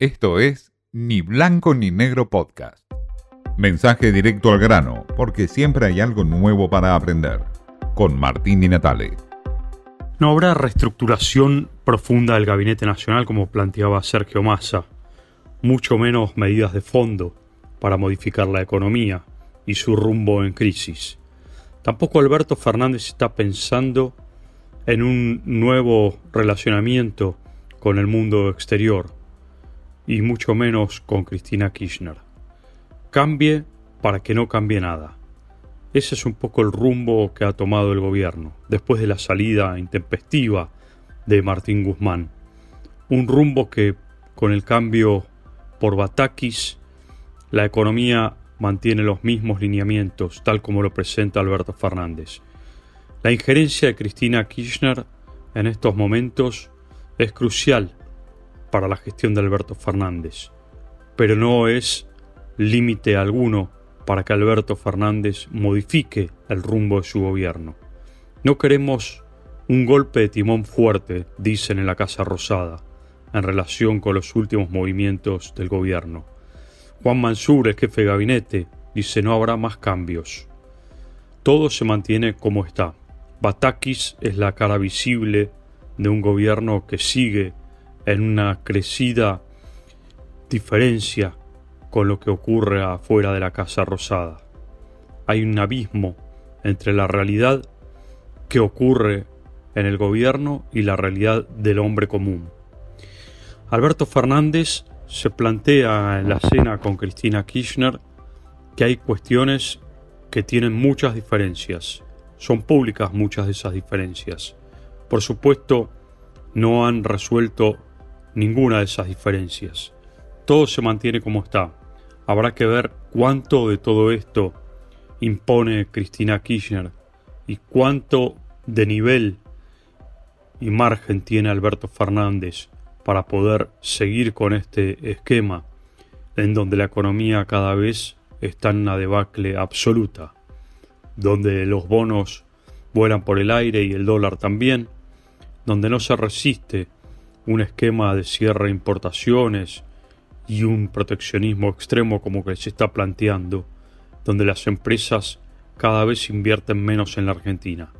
Esto es Ni Blanco ni Negro Podcast. Mensaje directo al grano, porque siempre hay algo nuevo para aprender. Con Martín Di Natale. No habrá reestructuración profunda del Gabinete Nacional como planteaba Sergio Massa, mucho menos medidas de fondo para modificar la economía y su rumbo en crisis. Tampoco Alberto Fernández está pensando en un nuevo relacionamiento con el mundo exterior y mucho menos con Cristina Kirchner. Cambie para que no cambie nada. Ese es un poco el rumbo que ha tomado el gobierno después de la salida intempestiva de Martín Guzmán. Un rumbo que con el cambio por Batakis la economía mantiene los mismos lineamientos tal como lo presenta Alberto Fernández. La injerencia de Cristina Kirchner en estos momentos es crucial para la gestión de Alberto Fernández, pero no es límite alguno para que Alberto Fernández modifique el rumbo de su gobierno. No queremos un golpe de timón fuerte, dicen en la Casa Rosada, en relación con los últimos movimientos del gobierno. Juan Mansur, el jefe de gabinete, dice no habrá más cambios. Todo se mantiene como está. Batakis es la cara visible de un gobierno que sigue en una crecida diferencia con lo que ocurre afuera de la Casa Rosada. Hay un abismo entre la realidad que ocurre en el gobierno y la realidad del hombre común. Alberto Fernández se plantea en la cena con Cristina Kirchner que hay cuestiones que tienen muchas diferencias son públicas muchas de esas diferencias. Por supuesto, no han resuelto ninguna de esas diferencias. Todo se mantiene como está. Habrá que ver cuánto de todo esto impone Cristina Kirchner y cuánto de nivel y margen tiene Alberto Fernández para poder seguir con este esquema en donde la economía cada vez está en una debacle absoluta donde los bonos vuelan por el aire y el dólar también, donde no se resiste un esquema de cierre de importaciones y un proteccionismo extremo como que se está planteando, donde las empresas cada vez invierten menos en la Argentina.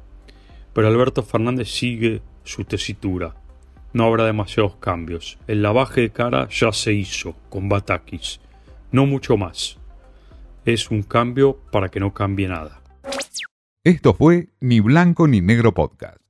Pero Alberto Fernández sigue su tesitura. No habrá demasiados cambios. El lavaje de cara ya se hizo con Batakis. No mucho más. Es un cambio para que no cambie nada. Esto fue Ni Blanco ni Negro Podcast.